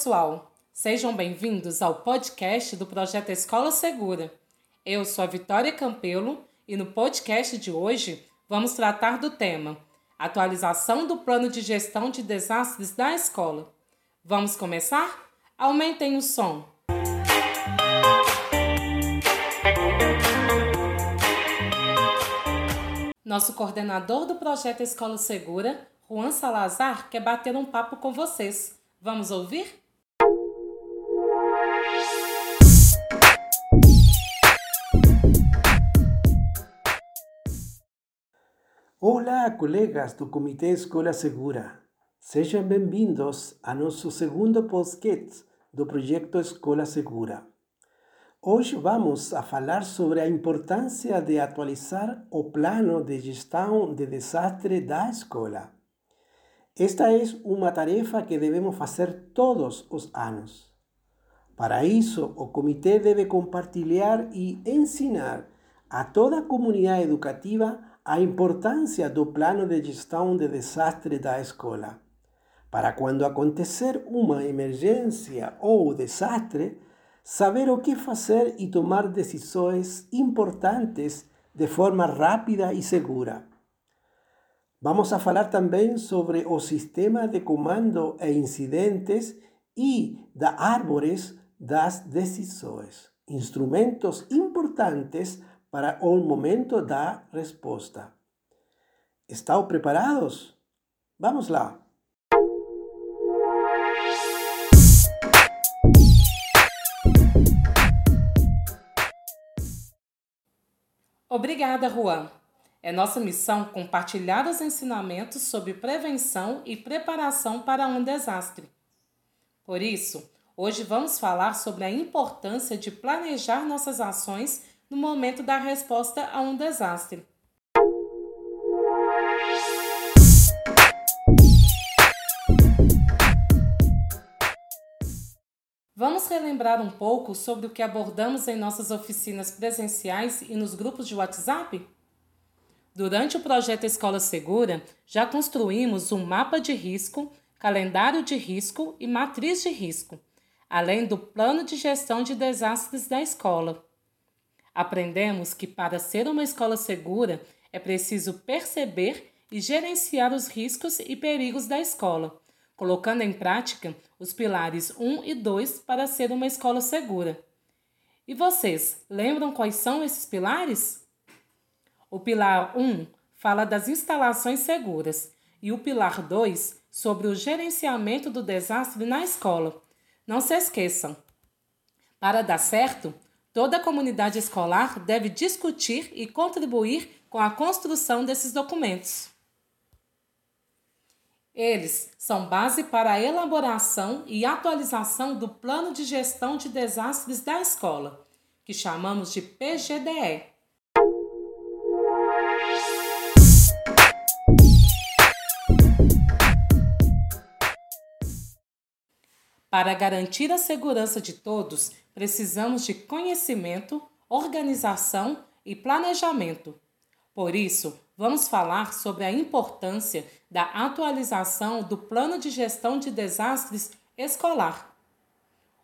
pessoal! Sejam bem-vindos ao podcast do projeto Escola Segura. Eu sou a Vitória Campelo e no podcast de hoje vamos tratar do tema Atualização do Plano de Gestão de Desastres da Escola. Vamos começar? Aumentem o som. Nosso coordenador do projeto Escola Segura, Juan Salazar, quer bater um papo com vocês. Vamos ouvir? Olá, colegas do Comitê Escola Segura. Sejam bem-vindos a nosso segundo podcast do projeto Escola Segura. Hoje vamos a falar sobre a importância de atualizar o plano de gestão de desastre da escola. Esta é uma tarefa que devemos fazer todos os anos. Para isso, o comitê deve compartilhar e ensinar a toda a comunidade educativa a importância do plano de gestão de desastre da escola. Para quando acontecer uma emergência ou desastre, saber o que fazer e tomar decisões importantes de forma rápida e segura. Vamos a falar também sobre o sistema de comando e incidentes e da árvores das decisões, instrumentos importantes para o momento da resposta. Estão preparados? Vamos lá! Obrigada, Juan. É nossa missão compartilhar os ensinamentos sobre prevenção e preparação para um desastre. Por isso, hoje vamos falar sobre a importância de planejar nossas ações no momento da resposta a um desastre. Vamos relembrar um pouco sobre o que abordamos em nossas oficinas presenciais e nos grupos de WhatsApp? Durante o projeto Escola Segura, já construímos um mapa de risco, calendário de risco e matriz de risco, além do plano de gestão de desastres da escola. Aprendemos que para ser uma escola segura é preciso perceber e gerenciar os riscos e perigos da escola, colocando em prática os pilares 1 e 2 para ser uma escola segura. E vocês, lembram quais são esses pilares? O pilar 1 fala das instalações seguras e o pilar 2 sobre o gerenciamento do desastre na escola. Não se esqueçam. Para dar certo, toda a comunidade escolar deve discutir e contribuir com a construção desses documentos. Eles são base para a elaboração e atualização do Plano de Gestão de Desastres da Escola, que chamamos de PGDE. Para garantir a segurança de todos, precisamos de conhecimento, organização e planejamento. Por isso, vamos falar sobre a importância da atualização do Plano de Gestão de Desastres Escolar.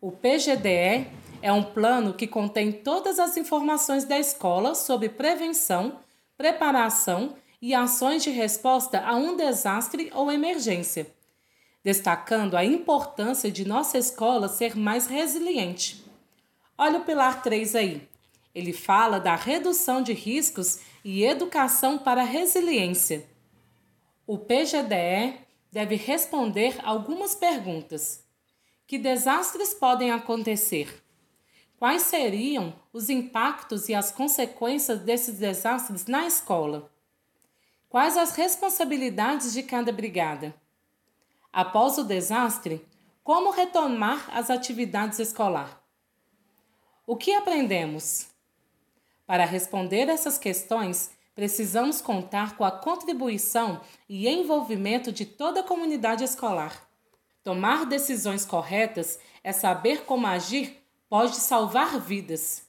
O PGDE é um plano que contém todas as informações da escola sobre prevenção, preparação e ações de resposta a um desastre ou emergência destacando a importância de nossa escola ser mais resiliente. Olha o pilar 3 aí. Ele fala da redução de riscos e educação para resiliência. O PGDE deve responder algumas perguntas. Que desastres podem acontecer? Quais seriam os impactos e as consequências desses desastres na escola? Quais as responsabilidades de cada brigada? Após o desastre, como retomar as atividades escolar? O que aprendemos? Para responder essas questões, precisamos contar com a contribuição e envolvimento de toda a comunidade escolar. Tomar decisões corretas é saber como agir pode salvar vidas.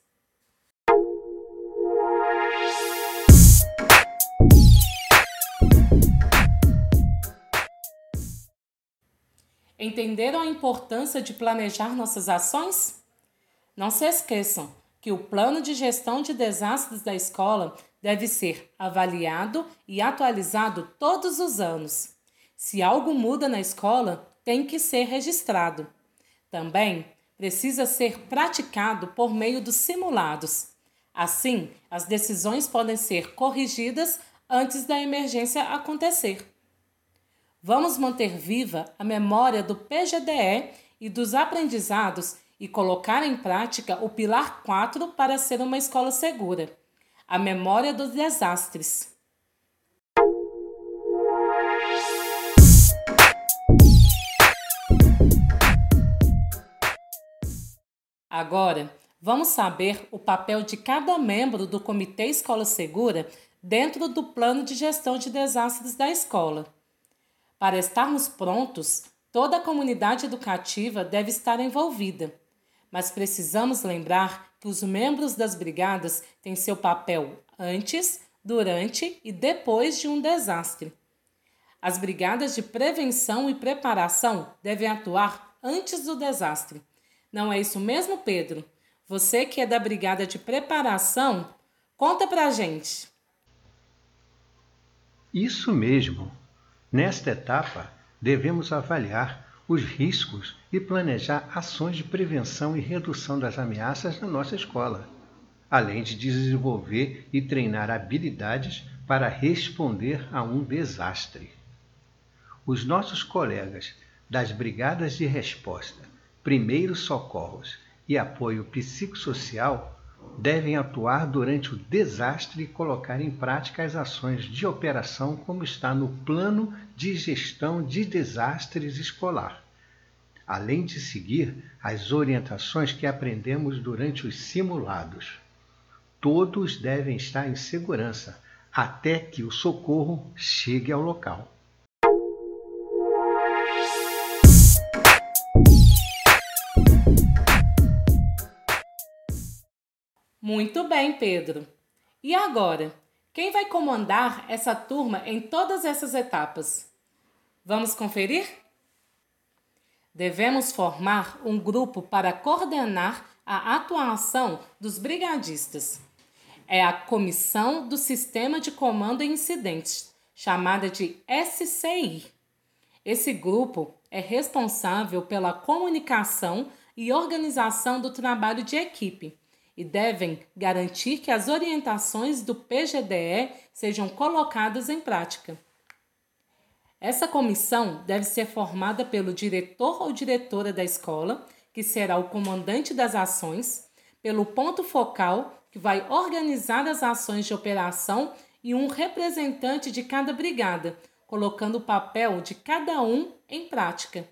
Entenderam a importância de planejar nossas ações? Não se esqueçam que o plano de gestão de desastres da escola deve ser avaliado e atualizado todos os anos. Se algo muda na escola, tem que ser registrado. Também precisa ser praticado por meio dos simulados. Assim, as decisões podem ser corrigidas antes da emergência acontecer. Vamos manter viva a memória do PGDE e dos aprendizados e colocar em prática o pilar 4 para ser uma escola segura a memória dos desastres. Agora, vamos saber o papel de cada membro do Comitê Escola Segura dentro do plano de gestão de desastres da escola. Para estarmos prontos, toda a comunidade educativa deve estar envolvida, mas precisamos lembrar que os membros das brigadas têm seu papel antes, durante e depois de um desastre. As brigadas de prevenção e preparação devem atuar antes do desastre não é isso mesmo, Pedro? Você que é da brigada de preparação, conta pra gente. Isso mesmo. Nesta etapa, devemos avaliar os riscos e planejar ações de prevenção e redução das ameaças na nossa escola, além de desenvolver e treinar habilidades para responder a um desastre. Os nossos colegas das brigadas de resposta primeiros socorros e apoio psicossocial devem atuar durante o desastre e colocar em prática as ações de operação como está no Plano de Gestão de Desastres Escolar, além de seguir as orientações que aprendemos durante os simulados. Todos devem estar em segurança até que o socorro chegue ao local. Muito bem, Pedro. E agora? Quem vai comandar essa turma em todas essas etapas? Vamos conferir? Devemos formar um grupo para coordenar a atuação dos brigadistas. É a Comissão do Sistema de Comando em Incidentes, chamada de SCI. Esse grupo é responsável pela comunicação e organização do trabalho de equipe e devem garantir que as orientações do PGDE sejam colocadas em prática. Essa comissão deve ser formada pelo diretor ou diretora da escola, que será o comandante das ações, pelo ponto focal, que vai organizar as ações de operação, e um representante de cada brigada, colocando o papel de cada um em prática.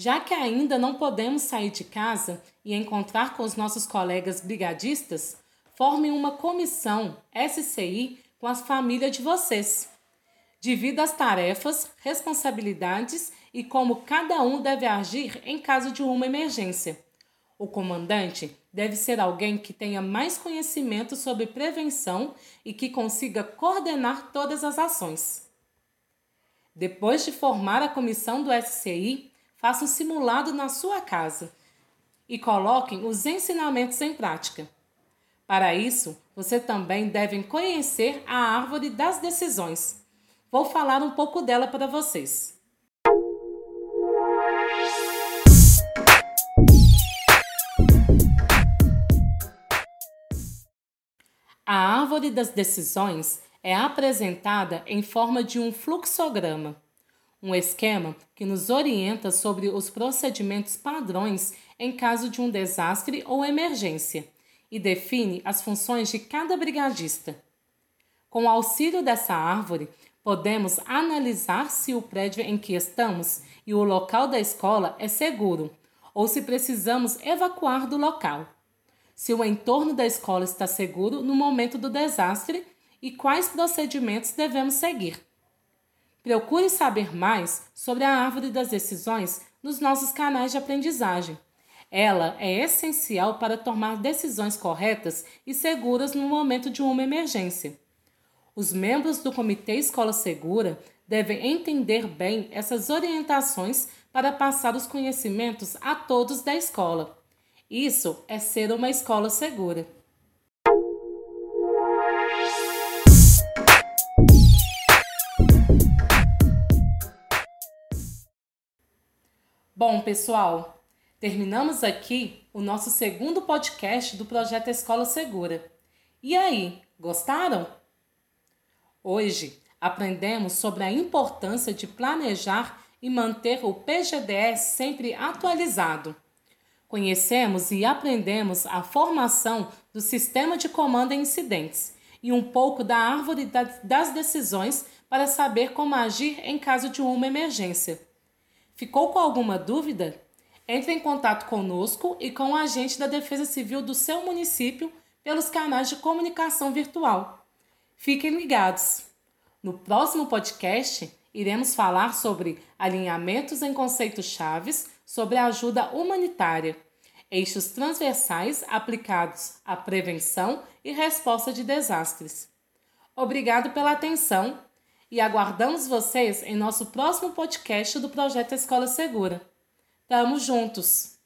Já que ainda não podemos sair de casa e encontrar com os nossos colegas brigadistas, formem uma comissão SCI com as famílias de vocês. Divida as tarefas, responsabilidades e como cada um deve agir em caso de uma emergência. O comandante deve ser alguém que tenha mais conhecimento sobre prevenção e que consiga coordenar todas as ações. Depois de formar a comissão do SCI, faça um simulado na sua casa e coloquem os ensinamentos em prática. Para isso, você também deve conhecer a árvore das decisões. Vou falar um pouco dela para vocês. A árvore das decisões é apresentada em forma de um fluxograma um esquema que nos orienta sobre os procedimentos padrões em caso de um desastre ou emergência e define as funções de cada brigadista. Com o auxílio dessa árvore, podemos analisar se o prédio em que estamos e o local da escola é seguro ou se precisamos evacuar do local. Se o entorno da escola está seguro no momento do desastre e quais procedimentos devemos seguir. Procure saber mais sobre a árvore das decisões nos nossos canais de aprendizagem. Ela é essencial para tomar decisões corretas e seguras no momento de uma emergência. Os membros do Comitê Escola Segura devem entender bem essas orientações para passar os conhecimentos a todos da escola. Isso é ser uma escola segura. Bom, pessoal, terminamos aqui o nosso segundo podcast do projeto Escola Segura. E aí, gostaram? Hoje aprendemos sobre a importância de planejar e manter o PGDS sempre atualizado. Conhecemos e aprendemos a formação do sistema de comando em incidentes e um pouco da árvore das decisões para saber como agir em caso de uma emergência. Ficou com alguma dúvida? Entre em contato conosco e com o agente da Defesa Civil do seu município pelos canais de comunicação virtual. Fiquem ligados! No próximo podcast, iremos falar sobre alinhamentos em conceitos chaves sobre ajuda humanitária, eixos transversais aplicados à prevenção e resposta de desastres. Obrigado pela atenção e aguardamos vocês em nosso próximo podcast do projeto Escola Segura. Tamo juntos!